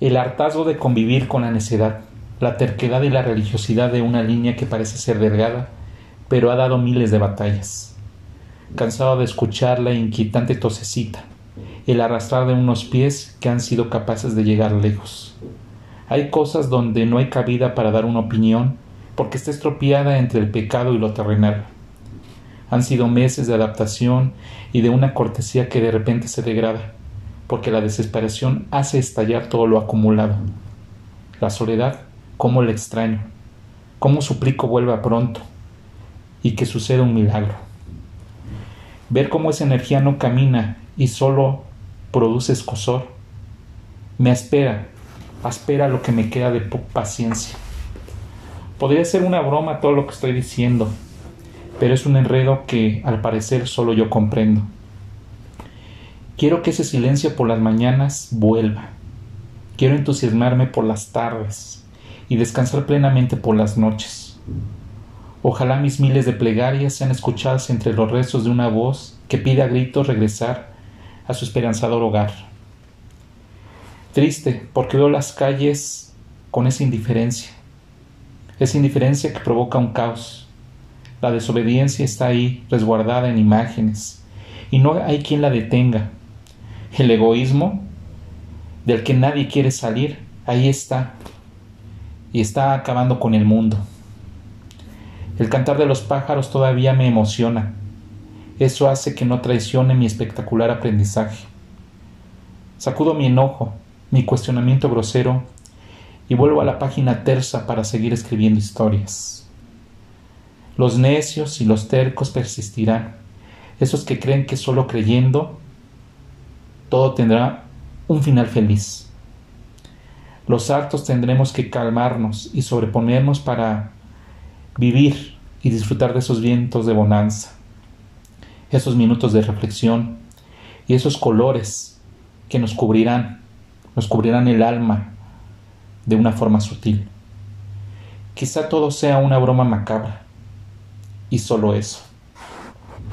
El hartazgo de convivir con la necedad, la terquedad y la religiosidad de una línea que parece ser delgada, pero ha dado miles de batallas. Cansado de escuchar la inquietante tosecita, el arrastrar de unos pies que han sido capaces de llegar lejos. Hay cosas donde no hay cabida para dar una opinión porque está estropeada entre el pecado y lo terrenal. Han sido meses de adaptación y de una cortesía que de repente se degrada, porque la desesperación hace estallar todo lo acumulado. La soledad, cómo la extraño, cómo suplico vuelva pronto y que suceda un milagro. Ver cómo esa energía no camina y solo produce escosor. Me espera, espera lo que me queda de paciencia. Podría ser una broma todo lo que estoy diciendo, pero es un enredo que al parecer solo yo comprendo. Quiero que ese silencio por las mañanas vuelva. Quiero entusiasmarme por las tardes y descansar plenamente por las noches. Ojalá mis miles de plegarias sean escuchadas entre los rezos de una voz que pide a gritos regresar a su esperanzador hogar. Triste porque veo las calles con esa indiferencia, esa indiferencia que provoca un caos, la desobediencia está ahí, resguardada en imágenes, y no hay quien la detenga. El egoísmo, del que nadie quiere salir, ahí está, y está acabando con el mundo. El cantar de los pájaros todavía me emociona. Eso hace que no traicione mi espectacular aprendizaje. Sacudo mi enojo, mi cuestionamiento grosero y vuelvo a la página tersa para seguir escribiendo historias. Los necios y los tercos persistirán, esos que creen que solo creyendo todo tendrá un final feliz. Los hartos tendremos que calmarnos y sobreponernos para vivir y disfrutar de esos vientos de bonanza, esos minutos de reflexión y esos colores que nos cubrirán, nos cubrirán el alma de una forma sutil. Quizá todo sea una broma macabra, y solo eso.